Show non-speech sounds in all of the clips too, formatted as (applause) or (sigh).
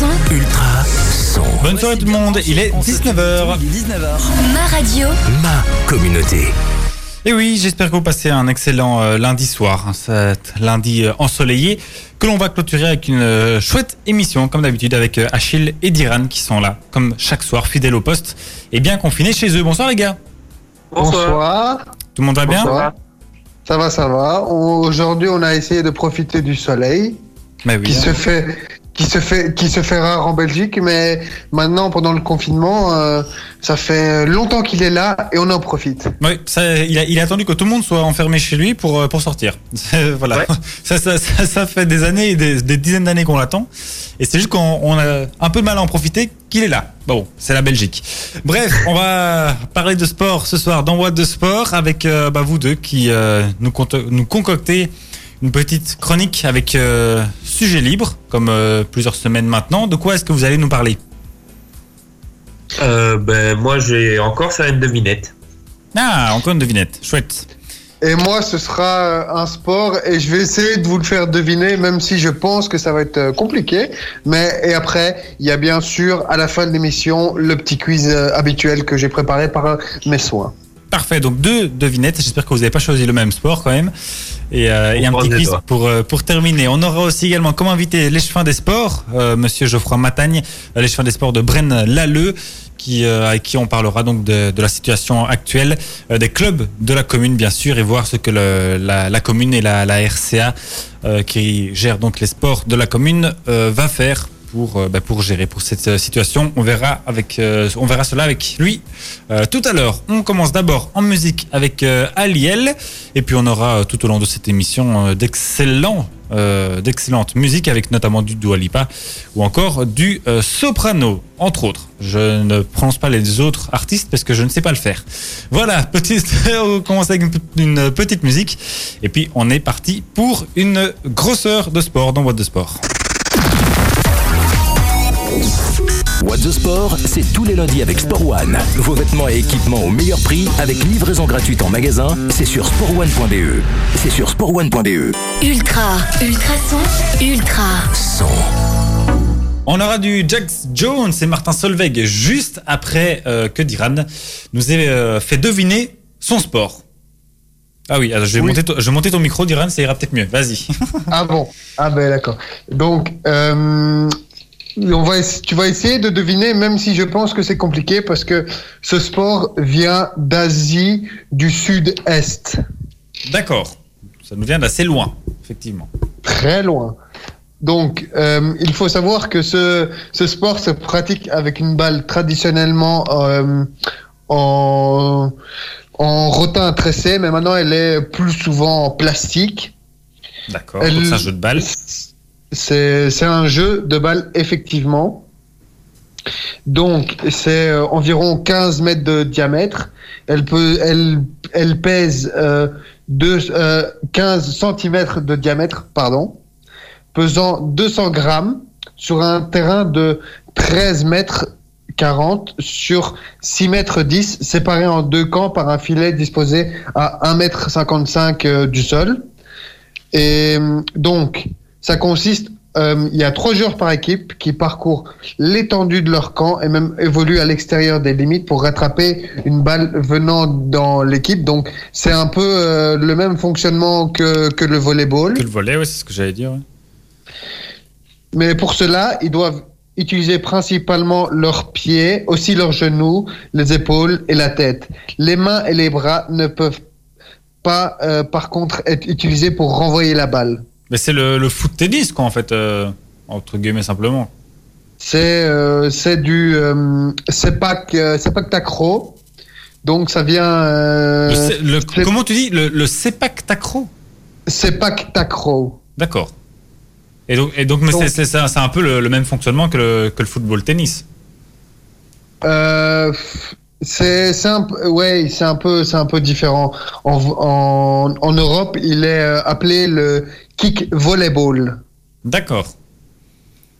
son. Ultra son. Bonne soirée tout le monde, il est 19h. 19h. Ma radio. Ma communauté. Et oui, j'espère que vous passez un excellent euh, lundi soir, hein, cet lundi euh, ensoleillé, que l'on va clôturer avec une euh, chouette émission, comme d'habitude, avec euh, Achille et Diran qui sont là, comme chaque soir, fidèles au poste et bien confinés chez eux. Bonsoir les gars, Bonsoir. tout le monde va bien Bonsoir. Ça va, ça va. On- Aujourd'hui, on a essayé de profiter du soleil Bah oui. qui se fait, qui se fait, qui se fait rare en Belgique, mais maintenant, pendant le confinement, euh, ça fait longtemps qu'il est là et on en profite. Oui, ça, il, a, il a attendu que tout le monde soit enfermé chez lui pour, euh, pour sortir. (laughs) voilà. Ouais. (laughs) Ça, ça, ça, ça fait des années, et des, des dizaines d'années qu'on l'attend. Et c'est juste qu'on on a un peu de mal à en profiter qu'il est là. Bon, c'est la Belgique. Bref, on va (laughs) parler de sport ce soir dans What de Sport avec euh, bah, vous deux qui euh, nous concoctez une petite chronique avec euh, sujet libre, comme euh, plusieurs semaines maintenant. De quoi est-ce que vous allez nous parler? Euh, ben, moi, j'ai encore faire une devinette. Ah, encore une devinette. Chouette. Et moi, ce sera un sport et je vais essayer de vous le faire deviner, même si je pense que ça va être euh, compliqué. Mais et après, il y a bien sûr à la fin de l'émission le petit quiz habituel que j'ai préparé par mes soins. Parfait, donc deux devinettes. J'espère que vous n'avez pas choisi le même sport quand même. Et, euh, et un petit quiz pour, euh, pour terminer. On aura aussi également comme invité l'échevin des sports, euh, monsieur Geoffroy Matagne, euh, l'échevin des sports de Brenne Lalleux, qui, euh, avec qui on parlera donc de, de la situation actuelle euh, des clubs de la commune, bien sûr, et voir ce que le- la, la commune et la, la RCA, euh, qui gère donc les sports de la commune, euh, va faire pour, euh, bah, pour gérer pour cette euh, situation. On verra, avec, euh, on verra cela avec lui tout à l'heure. On commence d'abord en musique avec Aliel, et puis on aura tout au long de cette émission d'excellents, euh, d'excellentes musiques avec notamment du Dua Lipa ou encore du euh, soprano, entre autres. Je ne prononce pas les autres artistes parce que je ne sais pas le faire. Voilà, (laughs) petite, on commence avec une, pe- une petite musique, et puis on est parti pour une grosseur de sport dans Boîte de Sport. What the Sport, c'est tous les lundis avec Sport One. Vos vêtements et équipements au meilleur prix avec livraison gratuite en magasin. C'est sur sportone.be. C'est sur sportone.be. Ultra. Ultra son. Ultra. Son. On aura du Jax Jones et Martin Solveig juste après euh, que Diran nous ait euh, fait deviner son sport. Ah oui, alors je vais, Oui. monter, ton- je vais monter ton micro, Diran, ça ira peut-être mieux. Vas-y. Ah bon Ah ben d'accord. Donc, euh, on va tu vas essayer de deviner, même si je pense que c'est compliqué, parce que ce sport vient d'Asie du Sud-Est, D'accord. Ça nous vient d'assez loin, effectivement. très loin. Donc, euh, il faut savoir que ce, ce sport se pratique avec une balle traditionnellement euh, en, en rotin tressé, mais maintenant elle est plus souvent en plastique. D'accord. C'est un jeu de balle. C'est un jeu de balle, effectivement. Donc, c'est euh, environ 15 mètres de diamètre. Elle, peut, elle, elle pèse euh, deux- euh, 15 centimètres de diamètre, pardon, pesant 200 grammes sur un terrain de 13 mètres 40 sur 6 mètres 10, séparés en deux camps par un filet disposé à 1 mètre 55 euh, du sol. Et donc, ça consiste, euh, il y a trois joueurs par équipe qui parcourent l'étendue de leur camp et même évoluent à l'extérieur des limites pour rattraper une balle venant dans l'équipe. Donc, c'est un peu euh, le même fonctionnement que, que le volleyball. Que le volet, ouais, c'est ce que j'allais dire. ouais. Mais pour cela, ils doivent utiliser principalement leurs pieds, aussi leurs genoux, les épaules et la tête. Les mains et les bras ne peuvent pas, euh, par contre, être utilisés pour renvoyer la balle. Mais c'est le, le foot tennis, quoi, en fait, euh, entre guillemets, simplement. C'est euh, c'est du euh, sepak euh, sepak takraw. Donc ça vient euh, Le sé- le- c'est- comment tu dis Le, le sepak takraw sepak takraw. D'accord. Et donc, et donc, mais Donc- c'est- c'est c'est un peu le, même fonctionnement que le, que le football tennis. Euh, c'est c'est un ouais c'est un peu c'est un peu différent. En, en, en Europe, il est appelé le kick volleyball. D'accord.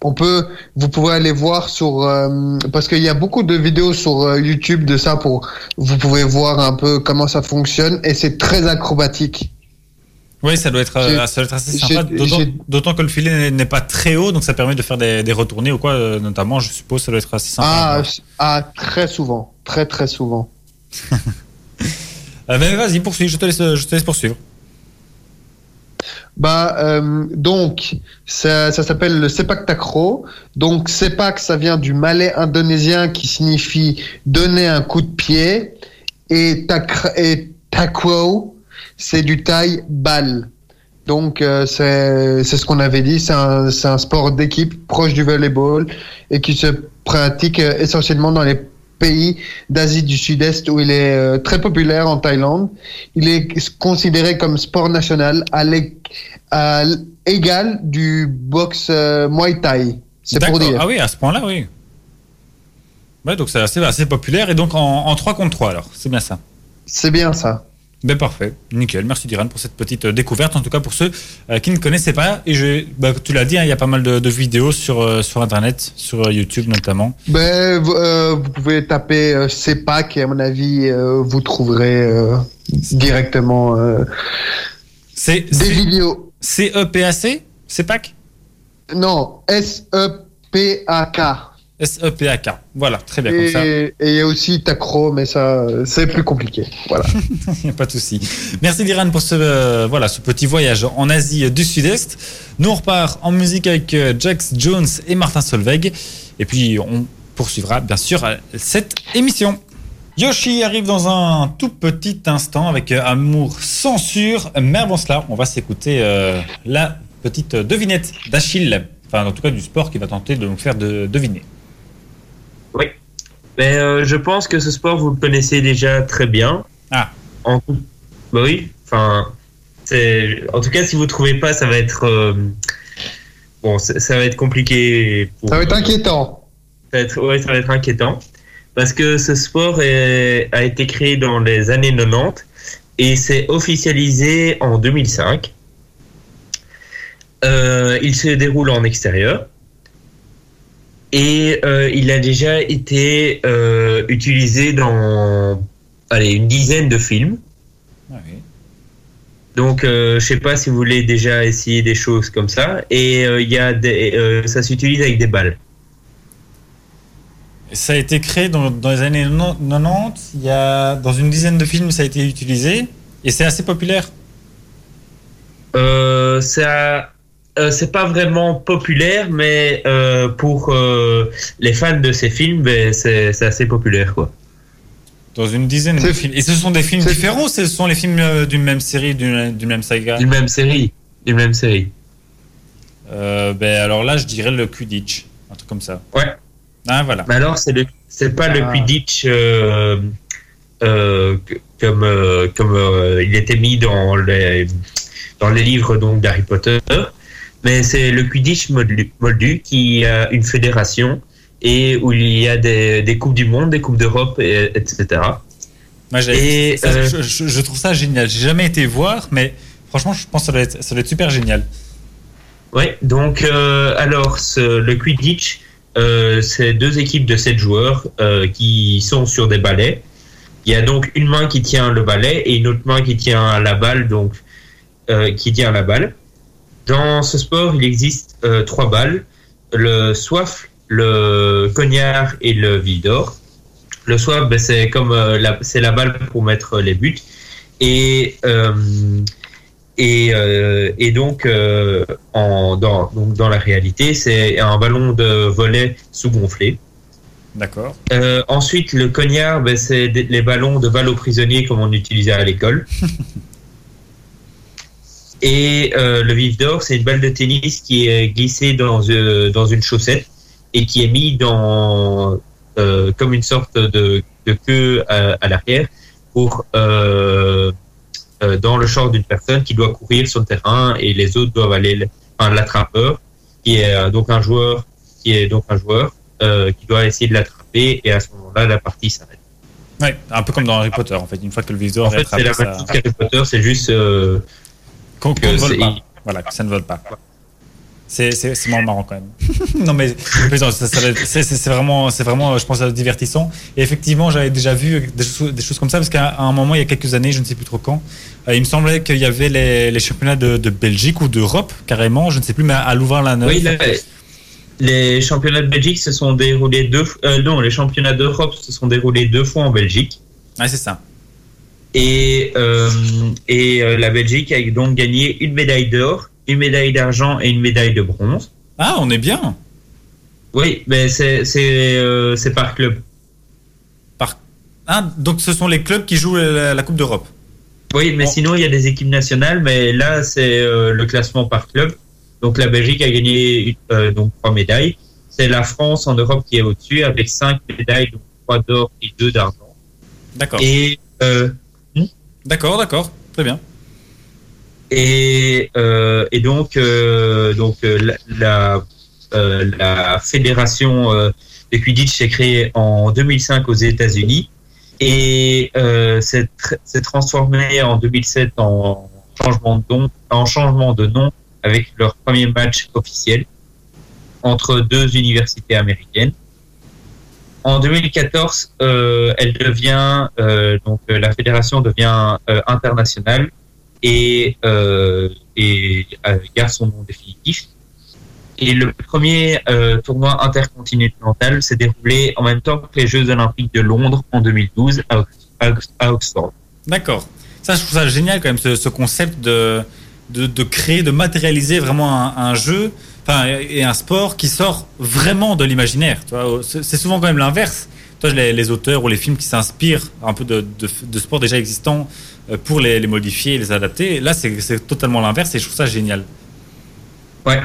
On peut, vous pouvez aller voir sur euh, parce qu'il y a beaucoup de vidéos sur euh, YouTube de ça pour vous pouvez voir un peu comment ça fonctionne et c'est très acrobatique. Oui, ça doit être, euh, J'ai- ça doit être assez sympa. D'autant- que le filet n'est- pas très haut, donc ça permet de faire des, des retournées ou quoi, notamment. Je suppose ça doit être assez sympa. Ah, ah, très souvent. Très, très souvent. (laughs) Mais vas-y, poursuis. Je te laisse, je te laisse poursuivre. Bah, euh, donc, ça, s'appelle le sepak takraw. Donc, sepak, ça vient du malais indonésien qui signifie donner un coup de pied. Et, takra, et takraw, c'est du taille balle. Donc, euh, c'est ce qu'on avait dit. C'est un, un sport d'équipe proche du volleyball et qui se pratique euh, essentiellement dans les pays d'Asie du Sud-Est où il est euh, très populaire en Thaïlande. Il est considéré comme sport national à l'é- à l'égal du boxe euh, Muay Thai. C'est pour dire. Ah oui, à ce point-là, oui. Ouais, donc c'est assez, assez populaire et donc en, en 3 contre 3 alors. C'est bien ça. C'est bien ça. Ben parfait, nickel. Merci Diran pour cette petite euh, découverte, en tout cas pour ceux euh, qui ne connaissaient pas. Et je, bah, tu l'as dit, hein, il y a pas mal de, de vidéos sur, euh, sur Internet, sur YouTube notamment. Ben, vous, euh, vous pouvez taper euh, CEPAC et à mon avis, euh, vous trouverez directement C'est des c'est- vidéos. C-E-P-A-C C'est PAC Non, E S-E-P-A-K. S-E-P-A-K. Voilà, très bien, comme ça. Et il y a aussi Tacro, mais ça, c'est plus compliqué. Voilà. (laughs) Il n'y a pas de souci. Merci Diran pour ce, euh, voilà, ce petit voyage en Asie du Sud-Est. Nous, on repart en musique avec euh, Jax Jones et Martin Solveig. Et puis, on poursuivra, bien sûr, cette émission. Yoshi arrive dans un tout petit instant avec euh, Amour censure. Mais avant cela, on va s'écouter euh, la petite devinette d'Achille. Enfin, en tout cas, du sport qui va tenter de nous faire de, deviner. Oui. Mais euh, je pense que ce sport, vous le connaissez déjà très bien. Ah. En tout... Bah oui. Enfin, c'est. En tout cas, si vous trouvez pas, ça va être. euh, Bon, ça ça va être compliqué. Pour... Ça va être inquiétant. Ça va être, ouais, ça va être inquiétant. Parce que ce sport est- a été créé dans les années 90 et s'est officialisé en 2005. Euh, il se déroule en extérieur. Et euh, il a déjà été euh, utilisé dans allez, une dizaine de films. Ah oui. Donc, euh, je sais pas si vous voulez déjà essayer des choses comme ça. Et euh, il y a des, ça s'utilise avec des balles. Ça a été créé dans, dans les années 90. Il y a, dans une dizaine de films, ça a été utilisé. Et c'est assez populaire. Ça, euh, c'est pas vraiment populaire, mais euh, pour euh, les fans de ces films, ben, c'est c'est assez populaire, quoi. Dans une dizaine de films. Et ce sont des films c'est- différents ou ce sont les films euh, d'une même série, d'une d'une même saga? D'une même série, d'une même série. Euh, ben, Alors là, je dirais le Quidditch. Un truc comme ça. Ouais. Ah, voilà. Mais alors, c'est le, c'est pas le Ah. Quidditch euh, euh, comme euh, comme euh, il était mis dans les dans les livres donc d'Harry Potter, mais c'est le Quidditch Moldu, qui a une fédération et où il y a des, des coupes du monde, des coupes d'Europe, et- etc. Moi, Et, ça, euh, je, trouve ça génial. J'ai jamais été voir, mais franchement, je pense que ça doit être, ça doit être super génial. Oui, donc euh, alors ce- le Quidditch, euh, c'est deux équipes de sept joueurs qui sont sur des balais. Il y a donc une main qui tient le balai et une autre main qui tient la balle, donc qui tient la balle. Dans ce sport, il existe euh, trois balles le soif, le cognard et le vif d'or. Le soif, ben, c'est comme euh, la, c'est la balle pour mettre les buts. Et euh, et, euh, et donc, euh, en, dans, donc, dans la réalité, c'est un ballon de volet sous-gonflé. D'accord. Euh, ensuite, le cognard, ben, c'est les ballons de balles aux prisonniers comme on utilisait à l'école. (laughs) Et euh, le vif d'or, c'est une balle de tennis qui est glissée dans, euh, dans une chaussette et qui est mis dans euh, comme une sorte de, de queue à, à l'arrière pour euh, dans le champ d'une personne qui doit courir sur le terrain et les autres doivent aller le- enfin, l'attrapeur qui est donc un joueur qui est donc un joueur qui doit essayer de l'attraper et à ce moment-là la partie s'arrête. Ouais, un peu comme dans Harry Potter, en fait. Une fois que le viseur En est fait, c'est la ça... qu'Harry Potter, c'est juste qu'on ne vole pas. Voilà, que ça ne vole pas. C'est vraiment marrant quand même. (laughs) non mais c'est vraiment c'est vraiment je pense divertissant. Et effectivement j'avais déjà vu des choses, des choses comme ça parce qu'à un moment il y a quelques années je ne sais plus trop quand euh, il me semblait qu'il y avait les, les championnats de, de Belgique ou d'Europe carrément je ne sais plus mais à Louvain-la-Neuve. Oui, là, les championnats de Belgique se sont déroulés deux euh, non, les championnats d'Europe se sont déroulés deux fois en Belgique. Ah c'est ça. Et, euh, et euh, la Belgique a donc gagné une médaille d'or, une médaille d'argent et une médaille de bronze. Ah on est bien. Oui, mais c'est c'est euh, c'est par club. Par... Ah, donc ce sont les clubs qui jouent la, la Coupe d'Europe. Oui, mais Bon. sinon il y a des équipes nationales, mais là c'est euh, le classement par club. Donc la Belgique a gagné une- euh, donc trois médailles. C'est la France en Europe qui est au-dessus avec cinq médailles, donc trois d'or et deux d'argent. D'accord. Et euh, D'accord d'accord très bien. et, euh, donc euh, donc euh, la fédération de Quidditch s'est créée en 2005 aux États-Unis et s'est tr- s'est transformée en 2007 en changement de nom en changement de nom avec leur premier match officiel entre deux universités américaines. En 2014, euh, elle devient euh, donc euh, la fédération devient internationale et, garde son nom définitif. Et le premier tournoi intercontinental s'est déroulé en même temps que les Jeux Olympiques de Londres en 2012 à, Ox- à Oxford. D'accord. Ça, je trouve ça génial quand même, ce, ce concept de, de, créer, de matérialiser vraiment un jeu enfin, et un sport qui sort vraiment de l'imaginaire. C'est souvent quand même l'inverse. Les, les auteurs ou les films qui s'inspirent un peu de, de, de sports déjà existants euh, pour les, les modifier et les adapter. Là, c'est totalement l'inverse et je trouve ça génial. Ouais.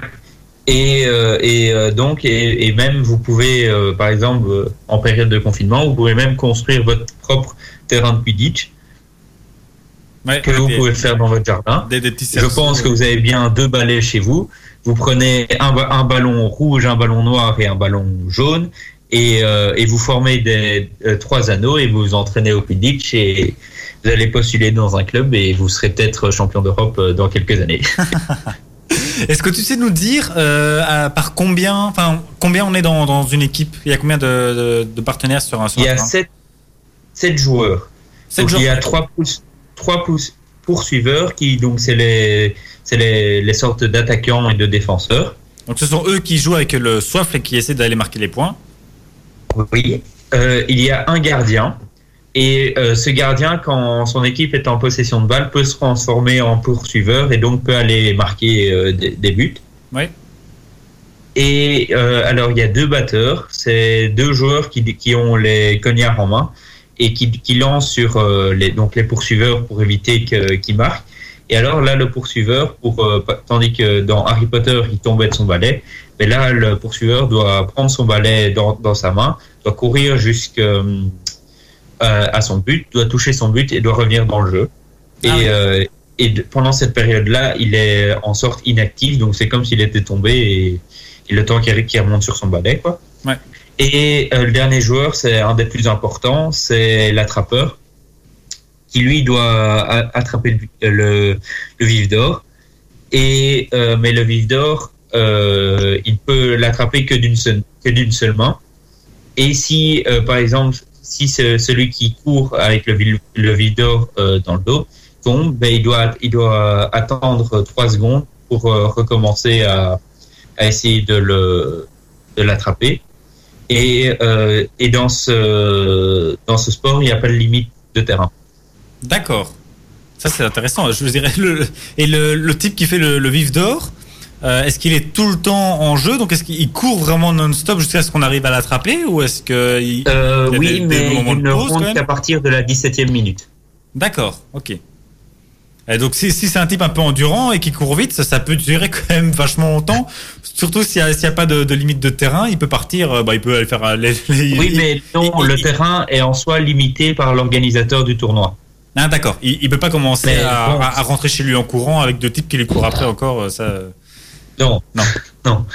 Et, euh, et euh, donc, et, et même vous pouvez, euh, par exemple, en période de confinement, vous pouvez même construire votre propre terrain de Quidditch Ouais, que vous des, pouvez faire dans votre jardin. des, des petits Je pense que vous avez bien deux balais chez vous. Vous prenez un, ba- un ballon rouge, un ballon noir et un ballon jaune, et, euh, et vous formez des euh, trois anneaux et vous vous entraînez au Quidditch et vous allez postuler dans un club et vous serez peut-être champion d'Europe euh, dans quelques années. (laughs) Est-ce que tu sais nous dire euh, à- par combien, enfin, combien on est dans, dans une équipe? Il y a combien de, de, de partenaires sur un sur Il y a terrain? sept, sept joueurs. Sept Donc, joueurs. il y a trois, pouces- trois pouces poursuiveurs qui donc c'est les c'est les, les sortes d'attaquants et de défenseurs. Donc ce sont eux qui jouent avec le soif et qui essaient d'aller marquer les points. Oui. Euh, il y a un gardien. Et euh, ce gardien, quand son équipe est en possession de balle, peut se transformer en poursuiveur et donc peut aller marquer euh, des, des buts. Oui. Et alors, il y a deux batteurs. C'est deux joueurs qui, qui ont les cognards en main et qui, qui lancent sur euh, les, donc les poursuiveurs pour éviter qu'ils marquent. Et alors là, le poursuiveur, pour, euh, tandis que dans Harry Potter, il tombait de son balai, mais là, le poursuiveur doit prendre son balai dans, dans sa main, doit courir jusqu'à à son but, doit toucher son but et doit revenir dans le jeu. Et, Ah oui. euh, et pendant cette période-là, il est en sorte inactif, donc c'est comme s'il était tombé et, et le temps qu'il qu'il remonte sur son balai. Quoi. Et euh, le dernier joueur, c'est un des plus importants, c'est l'attrapeur, qui lui doit a- attraper le, le, le vif d'or. Et euh, mais le vif d'or, euh, il peut l'attraper que d'une seule que d'une seule main. Et si, euh, par exemple, si celui qui court avec le, le vif d'or euh, dans le dos tombe, ben, il doit il doit attendre trois secondes pour euh, recommencer à, à essayer de le de l'attraper. Et, euh, et dans ce dans ce sport, il n'y a pas de limite de terrain. D'accord. Ça c'est intéressant. Je dirais le, et le, le type qui fait le, le vif d'or, euh, est-ce qu'il est tout le temps en jeu? Donc est-ce qu'il court vraiment non-stop jusqu'à ce qu'on arrive à l'attraper? Ou est-ce que il- Euh, Il oui, des- mais il ne compte qu'à partir de la 17e minute. D'accord. Ok. Et donc si, si c'est un type un peu endurant et qui court vite, ça, ça peut durer quand même vachement longtemps. Surtout s'il n'y a, pas de, de limite de terrain, il peut partir. euh, Bah, il peut aller faire euh, les. les- Oui, mais non, il- le il- terrain est en soi limité par l'organisateur du tournoi. Ah, d'accord. Il, il peut pas commencer Mais à, bon. à- à rentrer chez lui en courant avec deux types qui lui courent après encore. euh, Ça. Non, Non. non,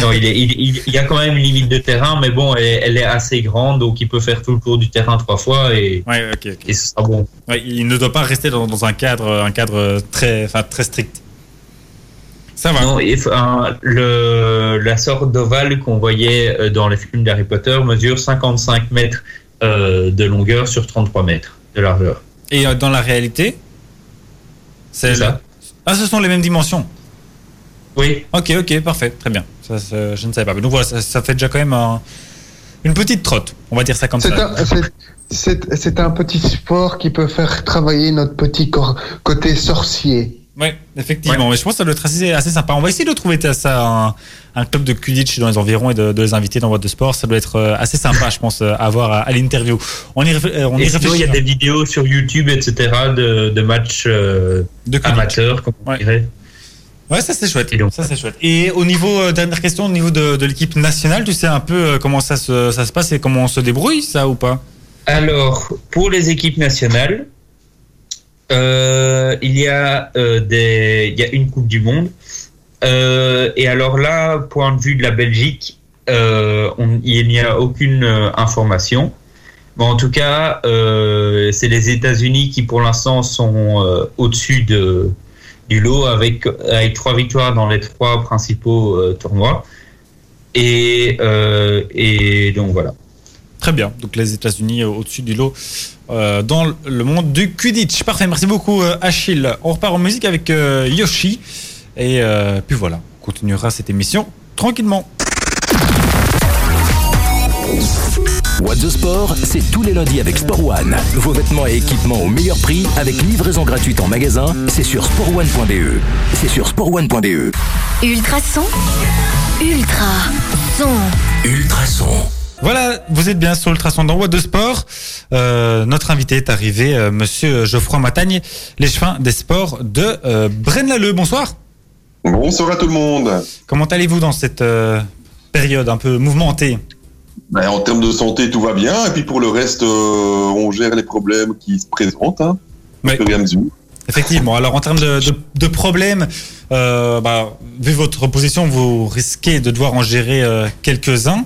non il, est- il, il- il y a quand même une limite de terrain, mais bon, elle, est- elle est assez grande, donc il peut faire tout le tour du terrain trois fois et, Ouais, ce sera bon. Ouais, il ne doit pas rester dans, dans un cadre, un cadre très, strict. Ça va. Non, et, le, la sorte d'ovale qu'on voyait euh, dans les films d'Harry Potter mesure 55 mètres euh, de longueur sur 33 mètres de largeur. Et euh, dans la réalité C'est ça. Ah, ce sont les mêmes dimensions. Oui, Ok, ok, parfait, très bien. Ça, ça, je ne savais pas. Donc voilà, ça, ça fait déjà quand même un- une petite trotte. On va dire ça comme ça. c'est- un petit sport qui peut faire travailler notre petit cor- côté sorcier. Oui, effectivement. Mais je pense que ça doit être assez, assez sympa. On va essayer de trouver ça un, un club de Quidditch dans les environs et de, de les inviter dans votre sport. Ça doit être euh, assez sympa, je pense, euh, à voir à, à l'interview. On y, euh, on y et sinon, il y a réfléchit. des vidéos sur YouTube, etc., de, de matchs euh, De amateurs, comme on Ouais. dirait. Ouais, ça c'est chouette. Et donc- Ça c'est chouette. Et au niveau euh, dernière question, au niveau de, de l'équipe nationale, tu sais un peu euh, comment ça se, ça se passe et comment on se débrouille, ça ou pas? Alors, pour les équipes nationales, euh, il y a des, il y a une Coupe du Monde. Et alors là, point de vue de la Belgique, on- il n'y a aucune information. Mais en tout cas, c'est les États-Unis qui, pour l'instant, sont au-dessus de, lot avec, avec trois victoires dans les trois principaux euh, tournois. Et, euh, et donc voilà. Très bien. Donc les États-Unis euh, au-dessus du lot dans le monde du Quidditch. Parfait. Merci beaucoup, Achille. On repart en musique avec Yoshi. Et puis voilà, on continuera cette émission tranquillement. What the Sport, c'est tous les lundis avec Sport One. Vos vêtements et équipements au meilleur prix avec livraison gratuite en magasin, c'est sur sportone.be. C'est sur sportone.be. Ultra son. Ultra son. Ultrason. Voilà, vous êtes bien sur Ultrason dans What de Sport. Euh, notre invité est arrivé, euh, Monsieur Geoffroy Matagne, l'échevin des sports de euh, Braine-l'Alleud. Bonsoir. Bonsoir à tout le monde. Comment allez-vous dans cette euh, période un peu mouvementée? Ben, en termes de santé, tout va bien. Et puis pour le reste, euh, on gère les problèmes qui se présentent. Hein, à mesure. Effectivement. Alors en termes de, de, de problèmes, euh, bah, vu votre position, vous risquez de devoir en gérer euh, quelques-uns.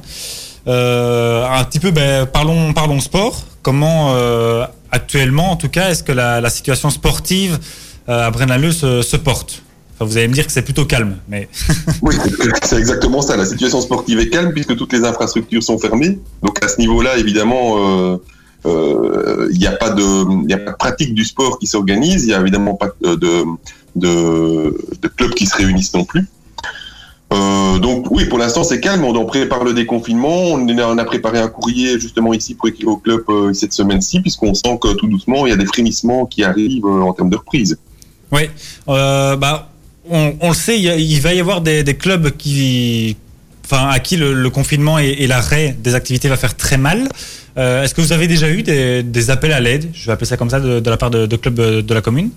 Euh, un petit peu, ben, parlons, parlons sport. Comment euh, actuellement, en tout cas, est-ce que la, la situation sportive euh, à Braine-l'Alleud se, se porte? Enfin, vous allez me dire que c'est plutôt calme, mais (laughs) Oui, c'est exactement ça. La situation sportive est calme puisque toutes les infrastructures sont fermées. Donc à ce niveau-là, évidemment, euh, euh, il n'y a pas de, il y a pas de pratique du sport qui s'organise. Il y a évidemment pas de, de, clubs qui se réunissent non plus. Euh, donc oui, pour l'instant c'est calme. On en prépare le déconfinement. On a, on a préparé un courrier justement ici pour écrire au club euh, cette semaine-ci, puisqu'on sent que tout doucement il y a des frémissements qui arrivent en termes de reprise. oui. Bah, on, le sait, il, va y avoir des, clubs qui, enfin, à qui le, confinement et, l'arrêt des activités va faire très mal. Euh, Est-ce que vous avez déjà eu des, appels à l'aide? Je vais appeler ça comme ça de, la part de, clubs euh, de la commune.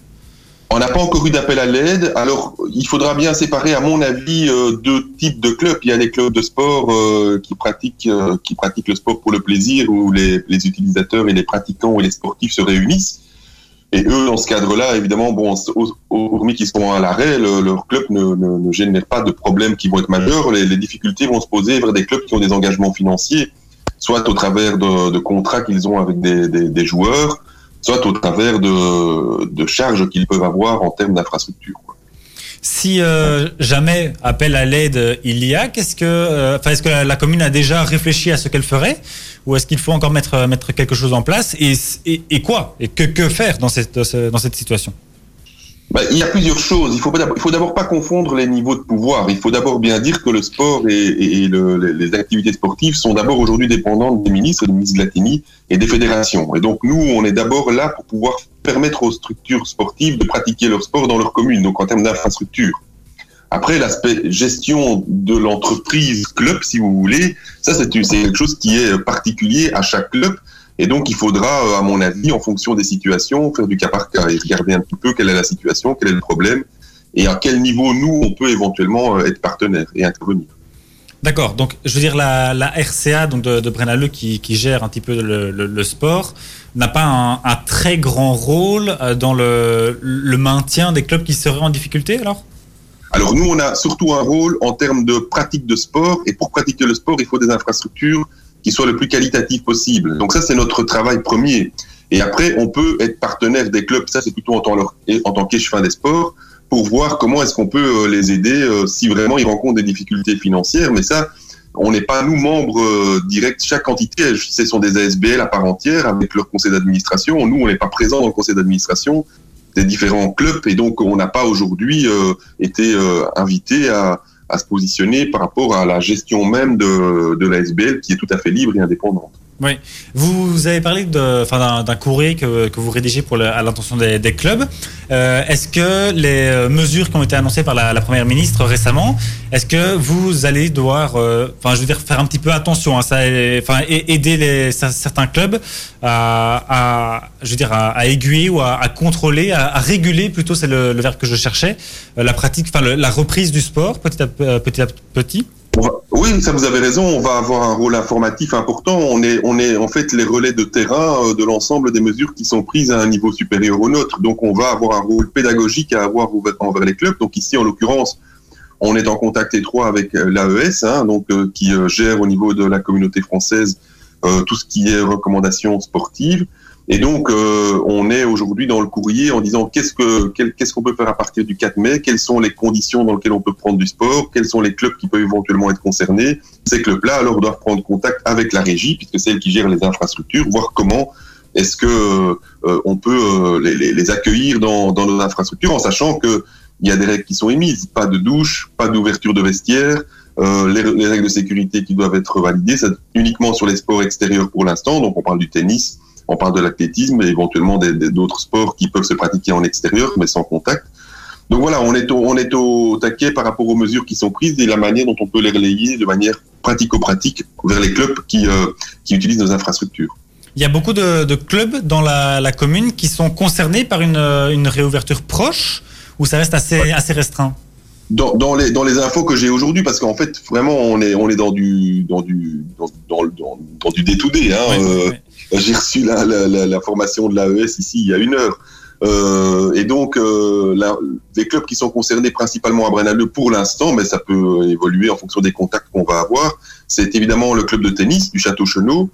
On n'a pas encore eu d'appel à l'aide. Alors, il faudra bien séparer, à mon avis, euh, deux types de clubs. Il y a les clubs de sport qui pratiquent qui pratiquent le sport pour le plaisir, où les, les utilisateurs et les pratiquants et les sportifs se réunissent. Et eux, dans ce cadre-là, évidemment, bon, hormis qu'ils sont à l'arrêt, le- leur club ne, génère pas de problèmes qui vont être majeurs. Les, difficultés vont se poser vers des clubs qui ont des engagements financiers, soit au travers de, contrats qu'ils ont avec des joueurs, soit au travers de, de charges qu'ils peuvent avoir en termes d'infrastructure. Si euh, jamais appel à l'aide euh, il y a, qu'est-ce que, euh, est-ce que la, la commune a déjà réfléchi à ce qu'elle ferait, ou est-ce qu'il faut encore mettre mettre quelque chose en place? Et, et, quoi? Et que que faire dans cette dans cette situation? Bah, il y a plusieurs choses. Il faut, pas il faut d'abord pas confondre les niveaux de pouvoir. Il faut d'abord bien dire que le sport et, et- et le- les, activités sportives sont d'abord aujourd'hui dépendantes des ministres, du ministre Glatini et des fédérations. Et donc nous, on est d'abord là pour pouvoir permettre aux structures sportives de pratiquer leur sport dans leur commune, donc en termes d'infrastructure. Après, l'aspect gestion de l'entreprise club, si vous voulez, ça c'est quelque chose qui est particulier à chaque club. Et donc, il faudra, euh, à mon avis, en fonction des situations, faire du cas par cas et regarder un petit peu quelle est la situation, quel est le problème et à quel niveau nous, on peut éventuellement euh, être partenaire et intervenir. D'accord. Donc, je veux dire, la, RCA donc de, de Braine-l'Alleud qui, gère un petit peu le, sport n'a pas un, très grand rôle euh, dans le, maintien des clubs qui seraient en difficulté, alors? Alors, nous, on a surtout un rôle en termes de pratique de sport et pour pratiquer le sport, il faut des infrastructures qui soient le plus qualitatives possible. Donc ça, c'est notre travail premier. Et après, on peut être partenaire des clubs, ça c'est plutôt en tant, en tant qu'échevin des sports, pour voir comment est-ce qu'on peut les aider si vraiment ils rencontrent des difficultés financières. Mais ça, on n'est pas nous membres directs. Chaque entité, ce sont des ASBL à part entière avec leur conseil d'administration. Nous, on n'est pas présent dans le conseil d'administration des différents clubs et donc on n'a pas aujourd'hui été invité à, à se positionner par rapport à la gestion même de, de la SBL qui est tout à fait libre et indépendante. Oui. Vous avez parlé d'un courrier que, que, vous rédigez pour à l'intention des, des, clubs. Euh, est-ce que les mesures qui ont été annoncées par la, la première ministre récemment, est-ce que vous allez devoir, euh, enfin, je veux dire, faire un petit peu attention à ça, enfin, aider les, certains clubs à, à, je veux dire, à, à aiguiller ou à, contrôler, à, réguler plutôt, c'est le, le, verbe que je cherchais, euh, la pratique, enfin, la reprise du sport petit à petit. À petit oui, ça vous avez raison. On va avoir un rôle informatif important. On est, on est en fait les relais de terrain euh, de l'ensemble des mesures qui sont prises à un niveau supérieur au nôtre. Donc, on va avoir un rôle pédagogique à avoir envers les clubs. Donc ici, en l'occurrence, on est en contact étroit avec euh, l'AES, hein, donc euh, qui gère au niveau de la communauté française tout ce qui est recommandations sportives. Et donc, euh, on est aujourd'hui dans le courrier en disant qu'est-ce que qu'est-ce qu'on peut faire à partir du 4 mai, quelles sont les conditions dans lesquelles on peut prendre du sport, quels sont les clubs qui peuvent éventuellement être concernés? Ces clubs-là, alors, doivent prendre contact avec la régie, puisque c'est elle qui gère les infrastructures, voir comment est-ce que euh, on peut euh, les, accueillir dans, nos infrastructures, en sachant que il y a des règles qui sont émises, pas de douche, pas d'ouverture de vestiaire, euh, les, les, règles de sécurité qui doivent être validées, c'est uniquement sur les sports extérieurs pour l'instant, donc on parle du tennis, on parle de l'athlétisme et éventuellement d'autres sports qui peuvent se pratiquer en extérieur, mais sans contact. Donc voilà, on est, au, on est au taquet par rapport aux mesures qui sont prises et la manière dont on peut les relayer de manière pratico-pratique vers les clubs qui, euh, qui utilisent nos infrastructures. Il y a beaucoup de, de clubs dans la, la, commune qui sont concernés par une, une réouverture proche ou ça reste assez, ouais. assez restreint? Dans, dans, les, dans les infos que j'ai aujourd'hui, parce qu'en fait, vraiment, on est, on est dans du, dans du, dans, dans, dans, dans du day-to-day. Hein, oui, euh, oui. J'ai reçu la, formation de l'AES ici il y a une heure. Euh, et donc, euh, la, les clubs qui sont concernés principalement à Brennaleux pour l'instant, mais ça peut évoluer en fonction des contacts qu'on va avoir, c'est évidemment le club de tennis du Château Chenot,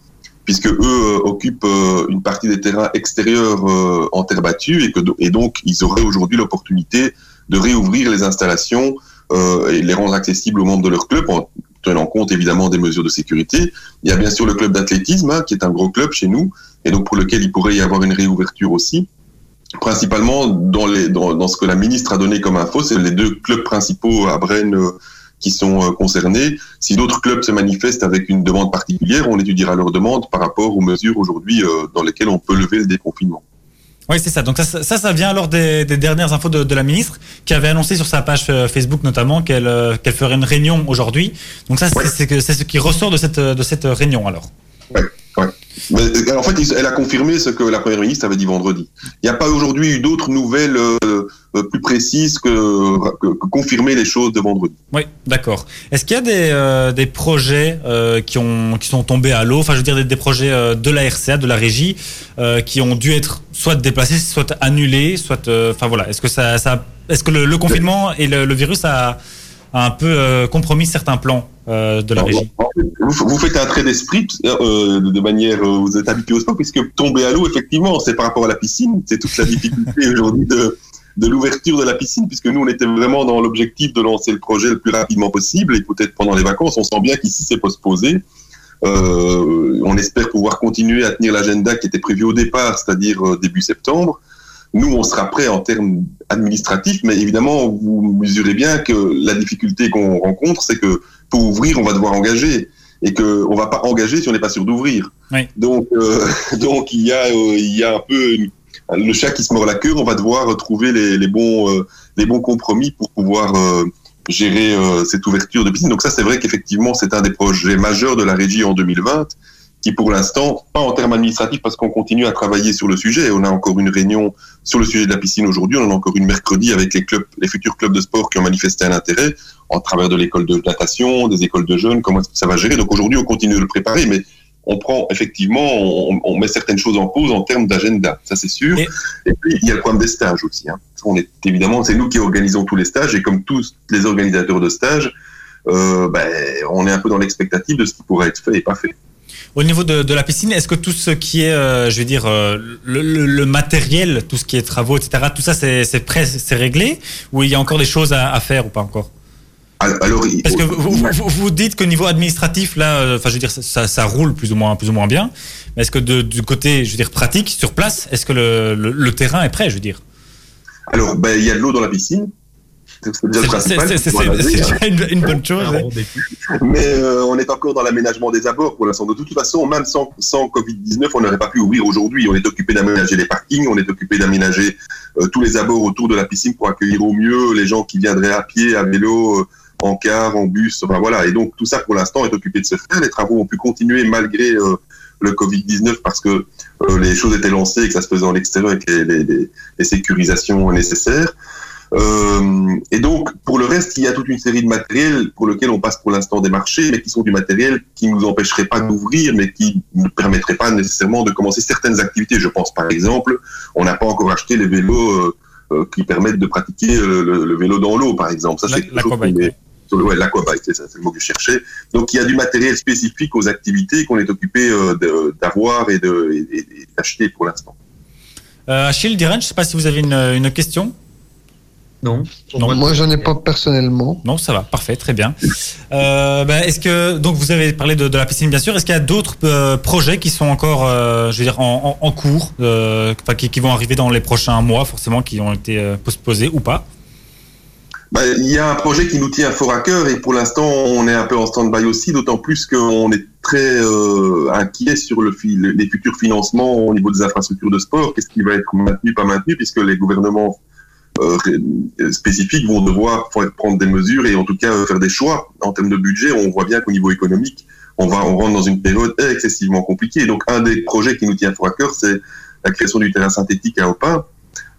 puisque eux euh, occupent euh, une partie des terrains extérieurs euh, en terre battue et, que, et donc ils auraient aujourd'hui l'opportunité de réouvrir les installations et les rendre accessibles aux membres de leur club tenant compte évidemment des mesures de sécurité. Il y a bien sûr le club d'athlétisme, hein, qui est un gros club chez nous, et donc pour lequel il pourrait y avoir une réouverture aussi. Principalement dans, ce que la ministre a donné comme info, c'est les deux clubs principaux à Brenne euh, qui sont euh, concernés. Si d'autres clubs se manifestent avec une demande particulière, on étudiera leur demande par rapport aux mesures aujourd'hui euh, dans lesquelles on peut lever le déconfinement. Oui, c'est ça. Donc ça, ça, ça vient alors des, des dernières infos de, de, la ministre qui avait annoncé sur sa page Facebook notamment qu'elle euh, qu'elle ferait une réunion aujourd'hui. Donc ça, ouais. c'est ce qui ressort de cette, de cette réunion alors. Ouais, ouais. Mais, en fait, elle a confirmé ce que la première ministre avait dit vendredi. Il n'y a pas aujourd'hui eu d'autres nouvelles euh, plus précises que, confirmer les choses de vendredi. Oui, d'accord. Est-ce qu'il y a des, euh, projets euh, qui, ont, qui sont tombés à l'eau, enfin je veux dire des, des projets euh, de la RCA, de la régie, euh, qui ont dû être soit déplacés, soit annulés, soit... euh, Enfin voilà, est-ce que, ça, ça, est -ce que le, confinement et le virus a a un peu euh, compromis certains plans euh, de la Alors, régie. Vous, faites un trait d'esprit euh, de manière, vous êtes habitué au sport, puisque tomber à l'eau, effectivement, c'est par rapport à la piscine, c'est toute la difficulté (laughs) aujourd'hui de, de l'ouverture de la piscine, puisque nous, on était vraiment dans l'objectif de lancer le projet le plus rapidement possible, et peut-être pendant les vacances, on sent bien qu'ici, c'est postposé. Euh, on espère pouvoir continuer à tenir l'agenda qui était prévu au départ, c'est-à-dire début septembre. Nous, on sera prêt en termes administratifs, mais évidemment, vous mesurez bien que la difficulté qu'on rencontre, c'est que pour ouvrir, on va devoir engager et qu'on ne va pas engager si on n'est pas sûr d'ouvrir. Oui. Donc, euh, (laughs) donc il, y a, euh, il y a un peu une, le chat qui se mord la queue. On va devoir trouver les, les bons, euh, les bons compromis pour pouvoir gérer cette ouverture de piscine. Donc ça, c'est vrai qu'effectivement, c'est un des projets majeurs de la régie en 2020 qui pour l'instant, pas en termes administratifs parce qu'on continue à travailler sur le sujet. On a encore une réunion sur le sujet de la piscine aujourd'hui, on en a encore une mercredi avec les clubs, les futurs clubs de sport qui ont manifesté un intérêt en travers de l'école de natation, des écoles de jeunes, comment est-ce que ça va gérer. Donc aujourd'hui, on continue de le préparer, mais on prend effectivement, on, on met certaines choses en pause en termes d'agenda, ça c'est sûr. Et, et, puis il y a le problème des stages aussi. Hein. On est évidemment, c'est nous qui organisons tous les stages et comme tous les organisateurs de stages, euh, ben, on est un peu dans l'expectative de ce qui pourrait être fait et pas fait. Au niveau de, de la piscine, est-ce que tout ce qui est, euh, je veux dire, euh, le, le- le matériel, tout ce qui est travaux, etc., tout ça, c'est c'est prêt, c'est réglé Ou il y a encore des choses à, à faire ou pas encore? Alors, Parce que vous, vous, vous- dites qu'au niveau administratif, là, euh, enfin, je veux dire, ça, roule plus ou moins, plus ou moins bien. Mais est-ce que de- du côté, je veux dire, pratique, sur place, est-ce que le, le, le terrain est prêt, je veux dire? Alors, ben, il y a de l'eau dans la piscine. C'est déjà le principal. c'est- déjà une, une bonne chose. Ouais. débute. Mais euh, on est encore dans l'aménagement des abords pour l'instant. De toute façon, même sans, sans Covid-19, on n'aurait pas pu ouvrir aujourd'hui. On est occupé d'aménager les parkings, on est occupé d'aménager euh, tous les abords autour de la piscine pour accueillir au mieux les gens qui viendraient à pied, à vélo, euh, en car, en bus. Enfin voilà. Et donc tout ça pour l'instant est occupé de se faire. Les travaux ont pu continuer malgré euh, le Covid-19 parce que euh, les choses étaient lancées et que ça se faisait en extérieur avec les, les- les- les sécurisations nécessaires. Euh, et donc, pour le reste, il y a toute une série de matériels pour lesquels on passe pour l'instant des marchés, mais qui sont du matériel qui nous empêcherait pas d'ouvrir, mais qui ne permettrait pas nécessairement de commencer certaines activités. Je pense par exemple, on n'a pas encore acheté les vélos euh, euh, qui permettent de pratiquer le, le vélo dans l'eau, par exemple. Ça, c'est ouais. l'aquabike, c'est ça, c'est le mot que je cherchais. Donc, il y a du matériel spécifique aux activités qu'on est occupé euh, d'avoir et d'acheter pour l'instant. Euh, Achille, Diren, je sais pas si vous avez une, une question. Non. Non. Moi, j'en ai pas personnellement. Non, ça va, parfait, très bien. Euh, ben, est-ce que donc vous avez parlé de, de la piscine bien sûr. Est-ce qu'il y a d'autres euh, projets qui sont encore, euh, je veux dire, en, en- en cours, euh, enfin, qui, qui vont arriver dans les prochains mois, forcément, qui ont été euh, postposés ou pas? Bah, il y a un projet qui nous tient fort à cœur et pour l'instant on est un peu en stand-by aussi, d'autant plus qu'on est très euh, inquiet sur le les futurs financements au niveau des infrastructures de sport. Qu'est-ce qui va être maintenu, pas maintenu, puisque les gouvernements euh, spécifiques vont devoir prendre des mesures et en tout cas euh, faire des choix en termes de budget. On voit bien qu'au niveau économique, on va on rentre dans une période excessivement compliquée. Donc un des projets qui nous tient fort à cœur, c'est la création du terrain synthétique à Opin.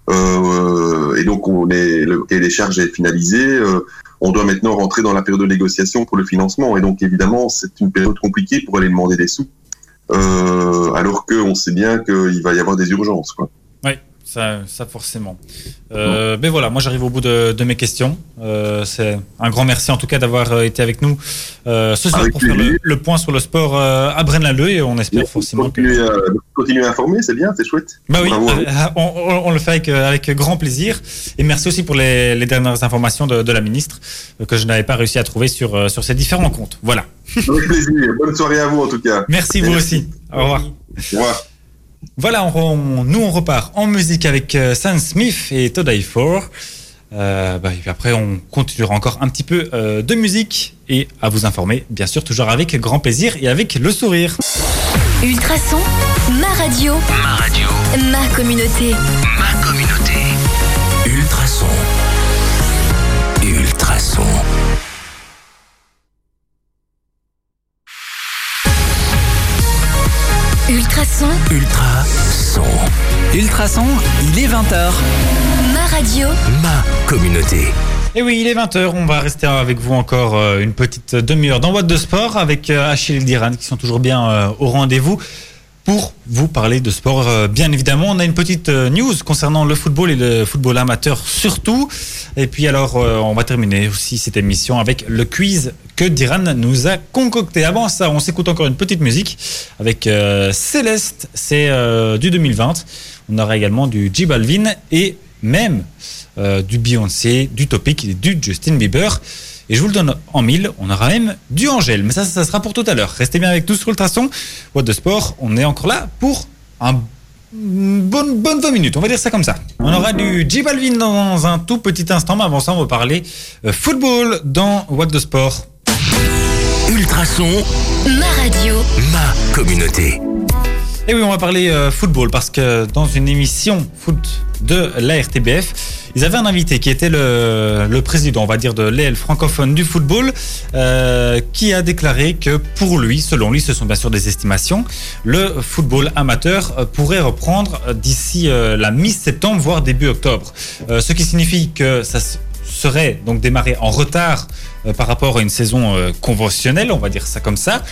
Euh, et donc on est le cahier des charges est finalisé. euh, on doit maintenant rentrer dans la période de négociation pour le financement. Et donc évidemment, c'est une période compliquée pour aller demander des sous, euh, alors qu'on sait bien qu'il va y avoir des urgences. Quoi. Ça, ça forcément. Euh, ben voilà, moi j'arrive au bout de, de mes questions. Euh, c'est un grand merci en tout cas d'avoir euh, été avec nous euh, ce soir Avec pour faire le, le point sur le sport euh, à Braine-l'Alleud et on espère forcément continuer, à, continuer à informer, c'est bien, c'est chouette. Bah oui, euh, on, on- on le fait avec, euh, avec grand plaisir. Et merci aussi pour les, les dernières informations de, de la ministre euh, que je n'avais pas réussi à trouver sur, euh, sur ces différents comptes. Voilà. Avec plaisir. Bonne soirée à vous en tout cas. Merci vous Merci. aussi. Au revoir. Au revoir. Voilà, on, on- nous on repart en musique avec euh, Sam Smith et To Die For. Euh, bah, et puis après, on continuera encore un petit peu euh, de musique et à vous informer, bien sûr, toujours avec grand plaisir et avec le sourire. Ultrason, ma radio, Ma radio, ma communauté. ma communauté. Ultrason. Ultrason. Ultrason, Ultrason. Ultrason, il est 20h. ma radio, Ma communauté. Et oui, il est 20h, on va rester avec vous encore euh, une petite demi-heure dans What de Sport avec euh, Achille et Diran qui sont toujours bien euh, au rendez-vous pour vous parler de sport. euh, Bien évidemment, on a une petite euh, news concernant le football et le football amateur surtout. Et puis alors, euh, on va terminer aussi cette émission avec le quiz que Diran nous a concocté. Avant ça, on s'écoute encore une petite musique avec euh, Céleste, c'est euh, du 2020. On aura également du J Balvin et même euh, du Beyoncé, du Topic et du Justin Bieber. Et je vous le donne en mille, on aura même du Angèle. Mais ça, ça sera pour tout à l'heure. Restez bien avec nous sur Ultrason. What de Sport, on est encore là pour un une bonne, bonne 20 minutes, on va dire ça comme ça. On aura du J Balvin dans un tout petit instant, mais avant ça, on va parler euh, football dans What de Sport. Ultrason, ma radio, ma communauté. Et oui, on va parler euh, football parce que dans une émission foot de la RTBF, ils avaient un invité qui était le, le président, on va dire, de l'aile francophone du football, euh, qui a déclaré que pour lui, selon lui, ce sont bien sûr des estimations, le football amateur euh, pourrait reprendre d'ici la mi-septembre, voire début octobre. Ce qui signifie que ça serait donc démarré en retard par rapport à une saison conventionnelle, on va dire ça comme ça.